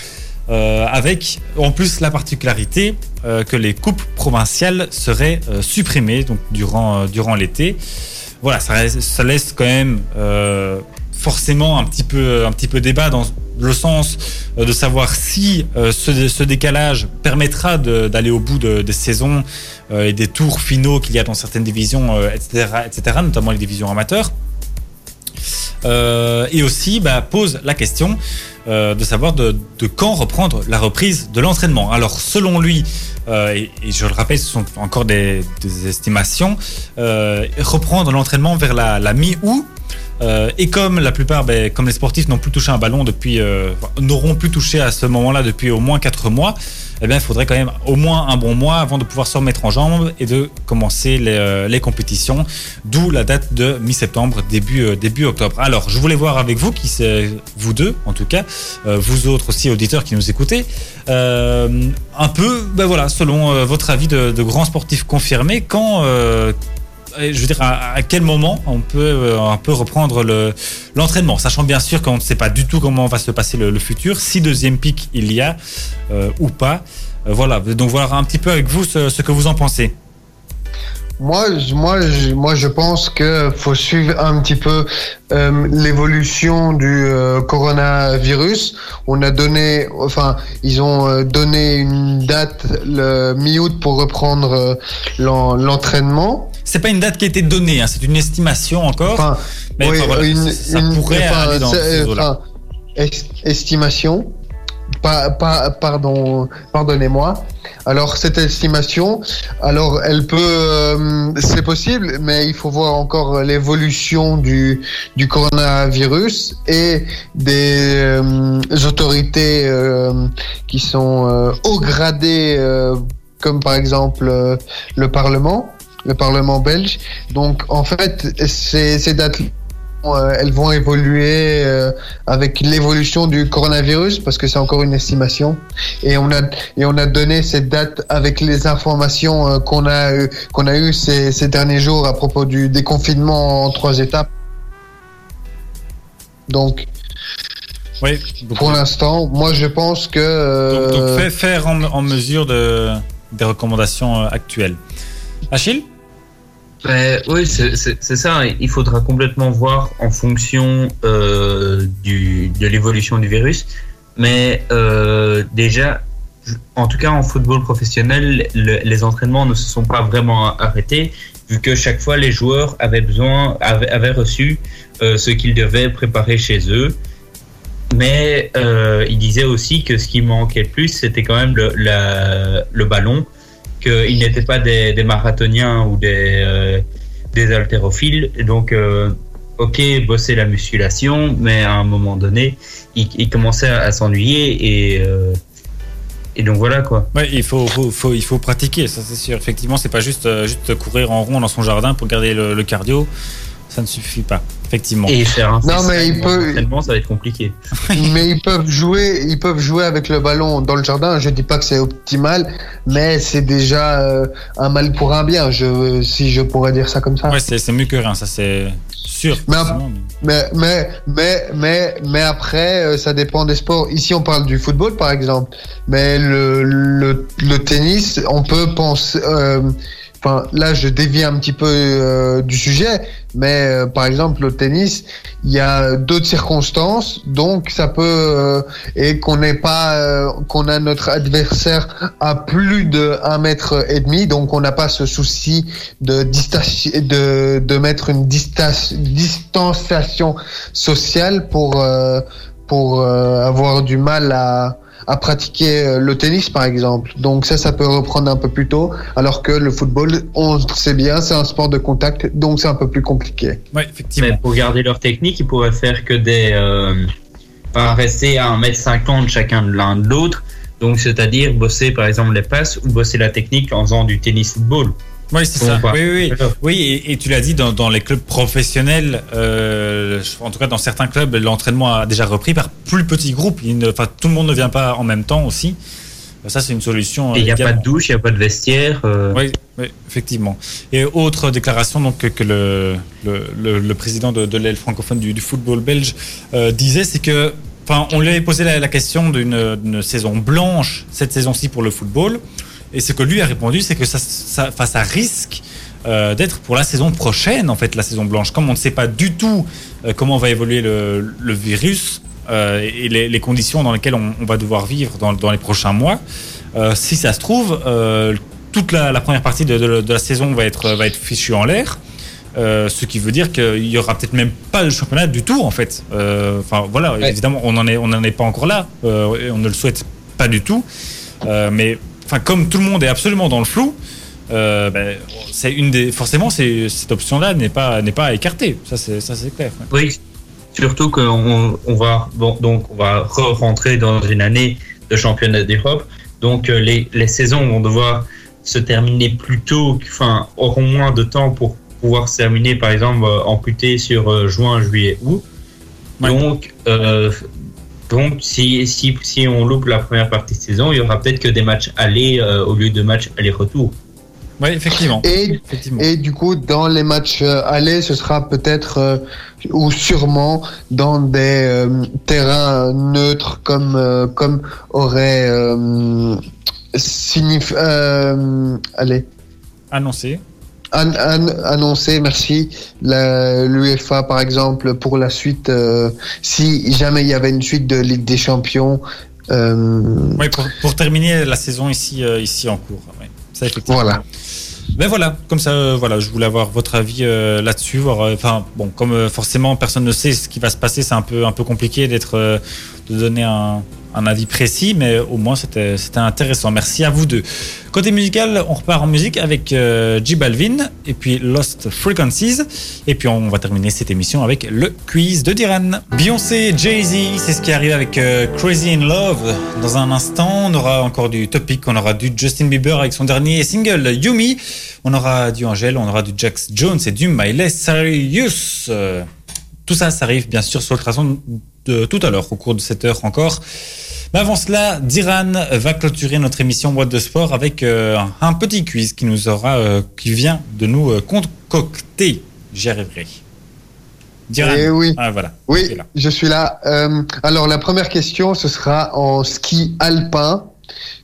Euh, avec en plus la particularité euh, que les coupes provinciales seraient euh, supprimées donc durant, durant l'été. Voilà, ça, laisse quand même forcément un petit peu, un petit peu débat dans le sens de savoir si ce, ce décalage permettra d'aller au bout de- des saisons et des tours finaux qu'il y a dans certaines divisions, etc., etc., notamment les divisions amateurs. Euh, et aussi bah, pose la question euh, de savoir de, quand reprendre la reprise de l'entraînement. Alors selon lui, euh, et, je le rappelle, ce sont encore des, estimations, reprendre l'entraînement vers la, mi-août. Et comme la plupart, ben, comme les sportifs n'ont plus touché un ballon depuis, n'auront plus touché à ce moment-là depuis au moins 4 mois, eh bien, il faudrait quand même au moins un bon mois avant de pouvoir se remettre en jambes et de commencer les, euh, les compétitions. D'où la date de mi-septembre, début, euh, début octobre. Alors, je voulais voir avec vous, qui vous deux en tout cas, euh, vous autres aussi auditeurs qui nous écoutez, un peu, ben voilà, selon votre avis de, de grands sportifs confirmés, quand je veux dire, à, quel moment on peut euh, un peu reprendre le- l'entraînement, sachant bien sûr qu'on ne sait pas du tout comment va se passer le, futur, si deuxième pic il y a euh, ou pas. Euh, voilà, donc voilà un petit peu avec vous ce, que vous en pensez. Moi, moi, moi, je pense que faut suivre un petit peu l'évolution du coronavirus. On a donné, enfin, ils ont donné une date le mi-août pour reprendre l'en- l'entraînement. C'est pas une date qui a été donnée, hein, c'est une estimation encore. Enfin, mais oui, enfin, voilà, une, ça une- pourrait enfin, aller dans c'est- ces eaux-là. enfin, est- estimation. Pas, pas, pardon, pardonnez-moi. Alors cette estimation, alors elle peut, euh, c'est possible, mais il faut voir encore l'évolution du du coronavirus et des euh, autorités euh, qui sont euh, haut gradées, euh, comme par exemple euh, le Parlement, le Parlement belge. Donc en fait, ces, ces dates euh, elles vont évoluer euh, avec l'évolution du coronavirus parce que c'est encore une estimation et on a et on a donné cette date avec les informations euh, qu'on a eu qu'on a eu ces, ces derniers jours à propos du déconfinement en trois étapes. Donc Oui, pour l'instant, moi je pense que donc, donc euh, faire en, en mesure de, des recommandations euh, actuelles. Achille? Ben, oui, c'est ça. Il faudra complètement voir en fonction euh, de l'évolution du virus. Mais euh, déjà, en tout cas en football professionnel, le- les entraînements ne se sont pas vraiment arrêtés, vu que chaque fois les joueurs avaient besoin, avaient, reçu euh, ce qu'ils devaient préparer chez eux. Mais euh, il disait aussi que ce qui manquait le plus, c'était quand même le ballon qu'ils n'étaient pas des, marathoniens ou des, euh, haltérophiles. Donc, euh, ok, bosser la musculation, mais à un moment donné, ils commençaient à, s'ennuyer et, euh, et donc voilà quoi. Ouais, il faut, il faut pratiquer, ça c'est sûr. Effectivement, c'est pas juste, juste courir en rond dans son jardin pour garder le cardio. Ça ne suffit pas, effectivement. Et faire un Non, mais il peut- ça va être compliqué. (laughs) mais ils peuvent jouer, ils peuvent jouer avec le ballon dans le jardin. Je dis pas que c'est optimal, mais c'est déjà euh, un mal pour un bien. Je, si je pourrais dire ça comme ça. Ouais, c'est mieux que rien, ça c'est sûr. Mais mais- Mais, mais, mais, mais, mais après, euh, ça dépend des sports. Ici, on parle du football, par exemple. Mais le, le, le tennis, on peut penser. euh, Enfin, là, je dévie un petit peu euh, du sujet, mais euh, par exemple, le tennis, il y a d'autres circonstances, donc ça peut euh, et qu'on n'est pas, euh, qu'on a notre adversaire à plus de un mètre et demi, donc on n'a pas ce souci de de, de mettre une distanciation sociale pour euh, pour euh, avoir du mal à à pratiquer euh, le tennis par exemple. Donc ça, ça peut reprendre un peu plus tôt, alors que le football, on sait bien, c'est un sport de contact, donc c'est un peu plus compliqué. Ouais, effectivement. Mais pour garder leur technique, ils pourraient faire que des. Euh, enfin, rester à 1m50 chacun de l'un de l'autre. Donc, c'est-à-dire bosser par exemple les passes ou bosser la technique en faisant du tennis football. Oui, c'est ça. Oui, oui, oui. et, et tu l'as dit, dans, dans les clubs professionnels, euh, en tout cas dans certains clubs, l'entraînement a déjà repris par plus petits groupes. Il ne- tout le monde ne vient pas en même temps aussi. Ça, c'est une solution. Et il n'y a également. pas de douche, il n'y a pas de vestiaire. euh, Oui, oui, effectivement. Et autre déclaration donc que, que le, le, le, le président de, de l'aile francophone du, du football belge euh, disait, c'est que, enfin, on lui avait posé la, la question d'une saison blanche cette saison-ci pour le football, et ce que lui a répondu, c'est que ça, ça, risque euh, d'être pour la saison prochaine, en fait, la saison blanche. Comme on ne sait pas du tout euh, comment va évoluer le, le virus euh, et les, les conditions dans lesquelles on, on va devoir vivre dans, dans les prochains mois, si ça se trouve, toute la, la première partie de, de- de la saison va être, va être fichue en l'air. Euh, ce qui veut dire qu'il y aura peut-être même pas de championnat du tout en fait. Euh, Enfin voilà, Ouais. évidemment on n'en est on n'en est pas encore là. Euh, on ne le souhaite pas du tout. Mais enfin comme tout le monde est absolument dans le flou, euh, ben, c'est une des forcément cette option-là n'est pas n'est pas à écarter. Ça c'est ça c'est clair. ouais. Oui, surtout qu'on on va bon, donc on va re-rentrer dans une année de championnat d'Europe. Donc euh, les, les saisons vont devoir se terminer plus tôt, enfin auront moins de temps pour pouvoir se terminer, par exemple euh, amputé sur juin, juillet, août. Ouais. Donc euh, donc si, si si on loupe la première partie de saison, il y aura peut-être que des matchs aller euh, au lieu de matchs aller-retour. Ouais effectivement. Et, effectivement. et du coup, dans les matchs euh, allés, ce sera peut-être euh, ou sûrement dans des euh, terrains neutres comme euh, comme aurait euh, signif- euh, allez Annoncé. An- an- annoncé, merci, l'UEFA par exemple pour la suite. euh, si jamais il y avait une suite de Ligue des Champions. euh, Ouais, pour, pour terminer la saison ici euh, ici en cours. Ouais. Ça effectivement. Voilà. Ben voilà, comme ça, voilà, je voulais avoir votre avis là-dessus. voir, Enfin, bon, comme forcément personne ne sait ce qui va se passer, c'est un peu, un peu compliqué d'être, de donner un, un avis précis, mais au moins c'était, intéressant. Merci à vous deux. Côté musical, on repart en musique avec euh, J Balvin et puis Lost Frequencies, et puis on va terminer cette émission avec le quiz de Diran. Beyoncé, Jay-Z, c'est ce qui arrive avec euh, Crazy in Love. Dans un instant, on aura encore du topic, on aura du Justin Bieber avec son dernier single Yumi. On aura du Angèle, on aura du Jax Jones et du Miley Cyrus. Euh, Tout ça, ça arrive bien sûr sur le traçon de tout à l'heure, au cours de cette heure encore. Mais avant cela, Diran va clôturer notre émission Boîte de Sport avec euh, un petit quiz qui nous aura, euh, qui vient de nous euh, concocter. J'y arriverai. Diran. Eh oui. Ah voilà. Oui, je suis là. Alors la première question, ce sera en ski alpin.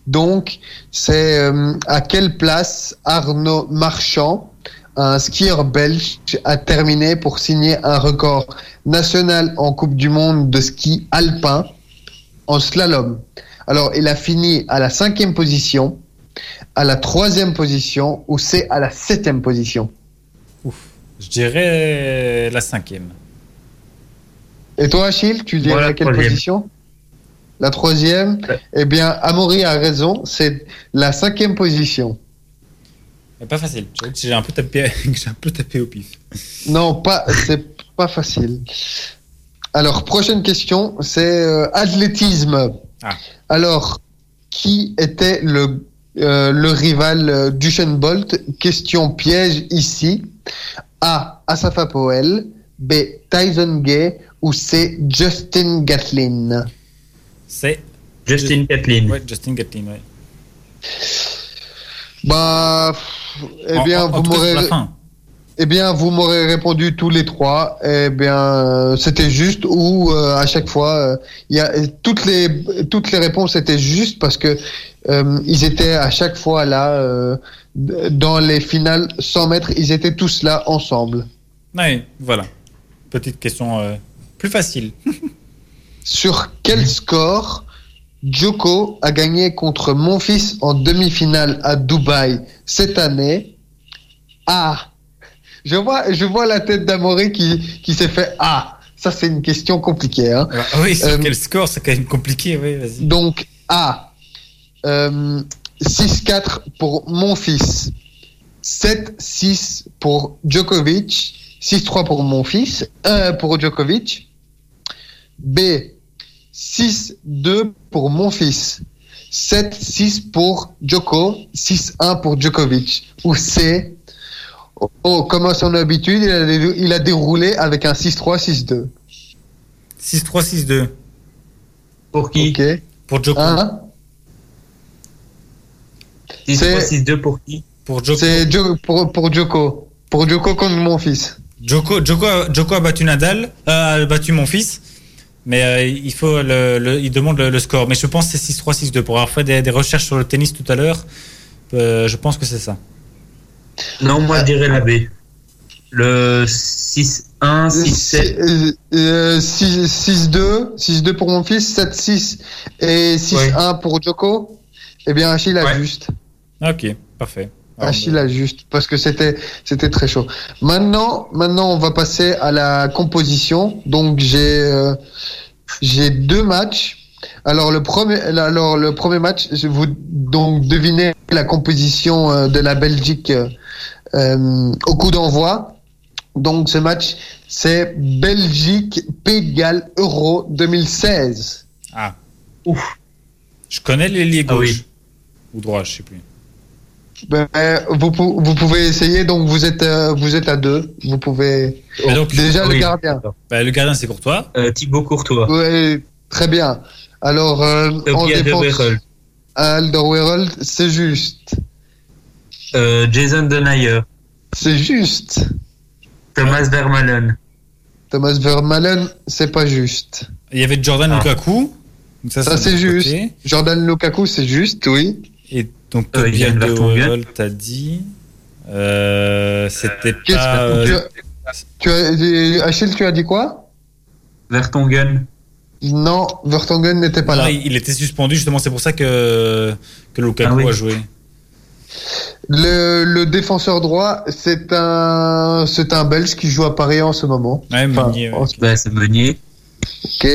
Donc, c'est à quelle place Arnaud Marchand, un skieur belge, a terminé pour signer un record national en Coupe du Monde de ski alpin? En slalom. Alors, il a fini à la cinquième position, à la troisième position, ou c'est à la septième position? Je dirais la cinquième. Et toi, Achille, tu dirais la quelle troisième. position? La troisième? Ouais. Eh bien, Amaury a raison, c'est la cinquième position. Mais Pas facile. J'ai un peu tapé, (laughs) j'ai un peu tapé au pif. Non, pas, c'est pas facile. Alors, prochaine question, c'est euh, athlétisme. Ah. Alors, qui était le, euh, le rival euh, d'Usain Bolt? Question piège ici. A. Asafa Powell. B. Tyson Gay. Ou C. Justin Gatlin? C'est Justin Catlin. ouais, Justin Gatlin. Ouais. Bah, pff, eh En- bien, en- en vous m'aurez. Eh bien, vous m'aurez répondu tous les trois. Eh bien, euh, c'était juste ou euh, à chaque fois, euh, il y a toutes les toutes les réponses étaient justes parce que euh, ils étaient à chaque fois là euh, dans les finales 100 mètres. Ils étaient tous là ensemble. Ouais, voilà. Petite question euh, plus facile. (laughs) Sur quel score Djoko a gagné contre Monfils en demi-finale à Dubaï cette année? Je vois, je vois la tête d'Amoré qui, qui s'est fait Ah Ça, c'est une question compliquée. Hein. Ah oui, sur Euh, quel score C'est quand même compliqué. Oui, vas-y. Donc, A euh, 6-4 pour Monfils, 7-6 pour Djokovic, 6-3 pour Monfils, euh, pour Djokovic. B 6-2 pour Monfils, 7-6 pour Djoko, 6-1 pour Djokovic. Ou C Oh, comme à son habitude, il a, dé- il a déroulé avec un 6-3, 6-2. 6-3, 6-2 Pour qui Ok. pour Joko. Hein 6-3, c'est- 6-2 pour qui Pour Joko. C'est Jo- pour, pour Djoko. Pour Djoko contre mon fils. Joko, Joko, a, Joko a battu Nadal, euh, a battu mon fils. Mais euh, il faut le, le- il demande le, le score. Mais je pense que c'est 6-3, 6-2. Pour avoir fait des, des recherches sur le tennis tout à l'heure, euh, je pense que c'est ça. Non, moi je dirais la B. Le 6-1, 6-7. Euh, 6-2, 6-2 pour mon fils, 7-6 et 6-1 pour Joko. Eh bien, Achille a Ouais. juste. Ok, parfait. Achille a juste parce que c'était c'était très chaud. Maintenant, maintenant on va passer à la composition. Donc j'ai euh, j'ai deux matchs. Alors le premier alors le premier match, je vous donc devinez la composition euh, de la Belgique euh, euh, au coup d'envoi. Donc ce match c'est Belgique Pays de Galles Euro 2016. Ah, Ouf. je connais l'ailier Ah gauche. oui. Ou droit, je sais plus. Ben, vous, vous pouvez essayer donc vous êtes euh, vous êtes à deux. Vous pouvez donc, déjà le gardien. bah, le gardien, c'est pour toi. Euh, Thibaut Courtois. Oui, très bien. Alors, euh, en défense. Alderweireld, c'est juste. Euh, Jason Denayer. C'est juste. Thomas Vermaelen. Thomas Vermaelen, c'est pas juste. Il y avait Jordan Ah. Lukaku. Donc Ça, c'est juste. côté. Jordan Lukaku, c'est juste, oui. Et donc, Euh, Tobias de t'as dit. Euh, C'était pas. que euh, tu, as, tu as, Achille, tu as dit quoi? Vertonghen. Non, Vertonghen n'était pas non, là. il il était suspendu, justement, c'est pour ça que, que Lukaku Ah oui. a joué. Le, le défenseur droit, c'est un, c'est un Belge qui joue à Paris en ce moment. Ouais, Enfin, Meunier, ouais. en- Bah, c'est Meunier. ok.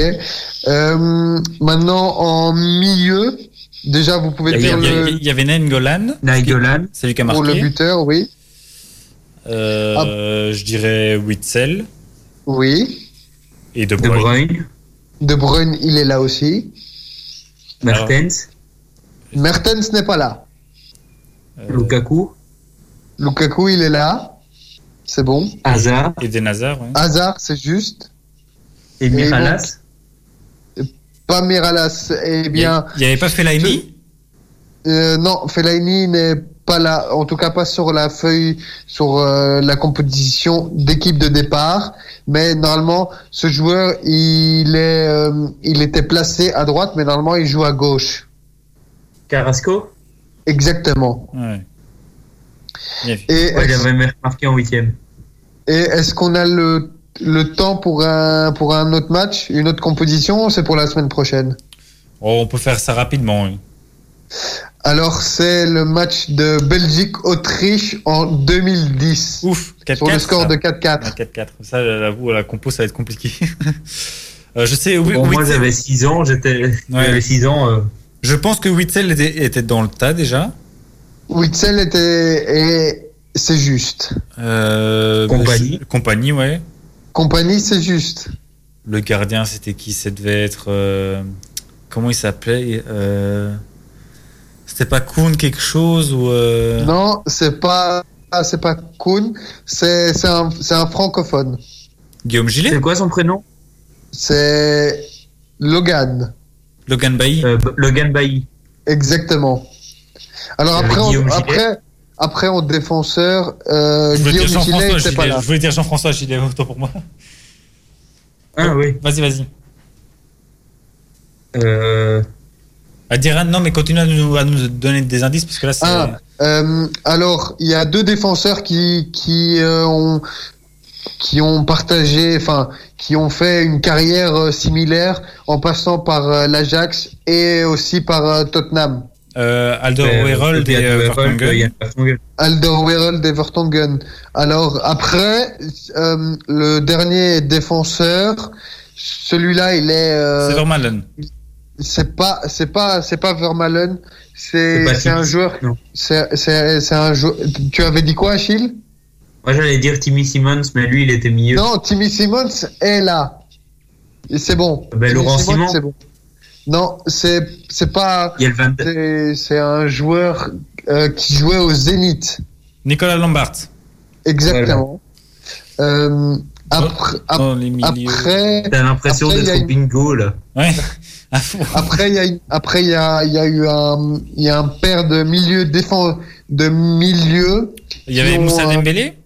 Euh, maintenant, en milieu, déjà, vous pouvez dire il y le, avait- il y avait Nainggolan, Nainggolan. c'est lui qui a pour le buteur, oui. Euh, Je dirais Witzel Oui. et De De Bruyne. Bruyne. De Bruyne, il est là aussi. Mertens. Mertens n'est pas là. Euh, Lukaku. Lukaku, il est là. C'est bon. Hazard. Et Des Nazar, ouais. Hazard, c'est juste. Et Miralas. Pas Miralas. Eh bien, il y avait pas Fellaini? Euh, non, Fellaini n'est pas là. En tout cas, pas sur la feuille, sur euh, la composition d'équipe de départ. Mais normalement, ce joueur, il est, euh, il était placé à droite, mais normalement, il joue à gauche. Carrasco? Exactement. Ouais. Et Ouais, marqué en huitième. Et est-ce qu'on a le, le temps pour un, pour un autre match, une autre composition ou C'est pour la semaine prochaine? Oh, on peut faire ça rapidement. oui. Alors, c'est le match de Belgique-Autriche en 2010. Ouf, 4-4. sur le score ça. de Ouais, 4-4. 4-4. Ça, j'avoue, la compo, ça va être compliqué. (laughs) Euh, je sais, oui, Bon, moi, j'avais 6 ans. J'étais, j'avais 6 ans. euh, je pense que Witzel était, était dans le tas déjà. Witzel était. Et c'est juste. Euh, Compagnie. compagnie, ouais. Compagnie, c'est juste. Le gardien, c'était qui? Ça devait être. euh, comment il s'appelait? Euh, C'était pas Kuhn quelque chose ou. euh, Non, c'est pas. ah, c'est pas Kuhn, c'est c'est un, c'est un francophone. Guillaume Gillet? C'est quoi son prénom? C'est Logan, Logan Bailly euh, Logan Bailly. exactement. Alors après, on, après, après en défenseur, euh, Je voulais dire Guillaume Gillet Jean-François n'était pas Gillet. là. Je voulais dire Jean-François Gillet, autant pour moi. Ah oui. Vas-y, vas-y. Euh, À dire, non, mais continue à nous, à nous donner des indices parce que là, c'est. Ah, euh, alors il y a deux défenseurs qui qui euh, ont qui ont partagé, enfin qui ont fait une carrière euh, similaire en passant par euh, l'Ajax et aussi par euh, Tottenham. Euh, Aldo Werold et Vertonghen. Vertonghen. Alderweireld et Vertonghen. Alors après, euh, le dernier défenseur, celui-là, il est. euh, C'est Vermaelen. c'est pas, c'est pas, c'est pas Vermaelen. C'est un joueur. c'est, c'est un joueur. Tu avais dit quoi, Achille? Moi, j'allais dire Timmy Simmons, mais lui, il était milieu. Non, Timmy Simmons est là. Et C'est bon. Ben, Timmy Laurent Simon. c'est bon. Non, c'est, c'est pas. Il y a le 20 C'est, c'est un joueur euh, qui jouait au Zénith. Nicolas Lombard. Exactement. Euh, après, les milieux. après, T'as l'impression Après, il y a d'être au une- bingo, là. Ouais. (laughs) Après, il y a, une- après, il y a, il y a eu un, il y a un paire de milieux défense, de milieux. Il y avait Moussa euh, Dembélé.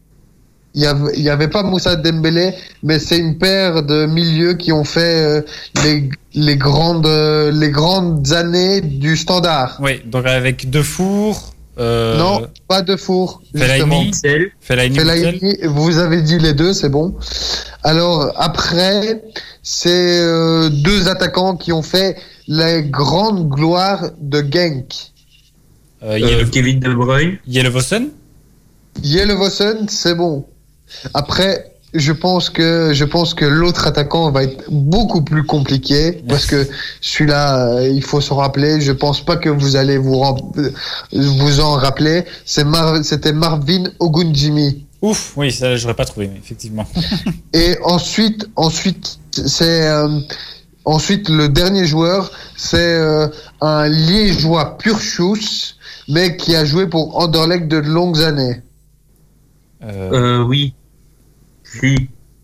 Il y avait, il y avait pas Moussa Dembélé, mais c'est une paire de milieux qui ont fait euh, les, les grandes, euh, les grandes années du standard. Oui, donc avec Defour, euh, Non, pas de four, Fellaini. vous avez dit les deux, c'est bon. Alors après, c'est euh, deux attaquants qui ont fait la grande gloire de Genk. Euh, Euh, Yele- Kevin De Bruyne. Yelevossen. Yelevossen, c'est bon. Après, je pense que je pense que l'autre attaquant va être beaucoup plus compliqué parce que celui-là, euh, il faut se rappeler. Je pense pas que vous allez vous euh, vous en rappeler. C'est Mar- c'était Marvin Ogunjimi. Ouf, oui, ça j'aurais pas trouvé, mais effectivement. (laughs) Et ensuite, ensuite, c'est euh, ensuite le dernier joueur, c'est euh, un Liégeois pur chousse, mais qui a joué pour Anderlecht de longues années. Euh, Euh, oui.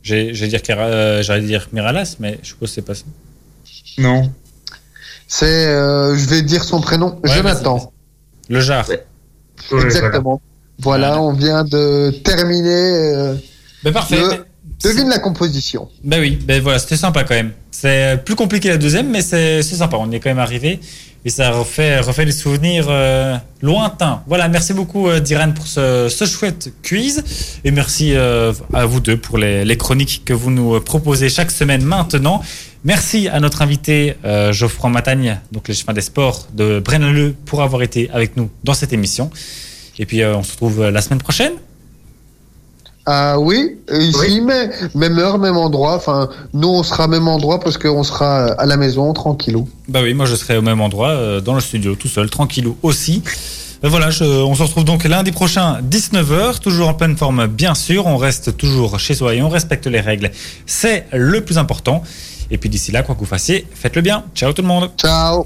J'allais dire, euh, dire Miralas, mais je suppose que c'est pas ça. Non. C'est, euh, je vais dire son prénom, Ouais, Jonathan. Le Jar. Ouais. Ouais, Exactement. Voilà, Voilà. on vient de terminer. euh, Ben parfait. Le- devine la composition. Ben oui, ben voilà, c'était sympa quand même. C'est plus compliqué la deuxième, mais c'est c'est sympa. On y est quand même arrivé et ça refait, refait des souvenirs euh, lointains. Voilà, merci beaucoup euh, Diran pour ce, ce chouette quiz et merci euh, à vous deux pour les, les chroniques que vous nous proposez chaque semaine maintenant. Merci à notre invité Geoffroy Matagne, donc les chemins des sports de Brenneleu, pour avoir été avec nous dans cette émission. Et puis on se retrouve la semaine prochaine. Ah oui, ici, Oui. mais même heure, même endroit. Enfin, nous, on sera même endroit parce qu'on sera à la maison, tranquillou. Bah oui, moi je serai au même endroit, euh, dans le studio, tout seul, tranquillou aussi. Euh, voilà, je- on se retrouve donc lundi prochain, 19h, toujours en pleine forme, bien sûr. On reste toujours chez soi et on respecte les règles. C'est le plus important. Et puis d'ici là, quoi que vous fassiez, faites-le bien. Ciao tout le monde. Ciao.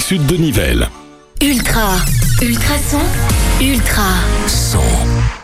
sud de Nivelles. Ultra. Ultrason. Ultra. Son.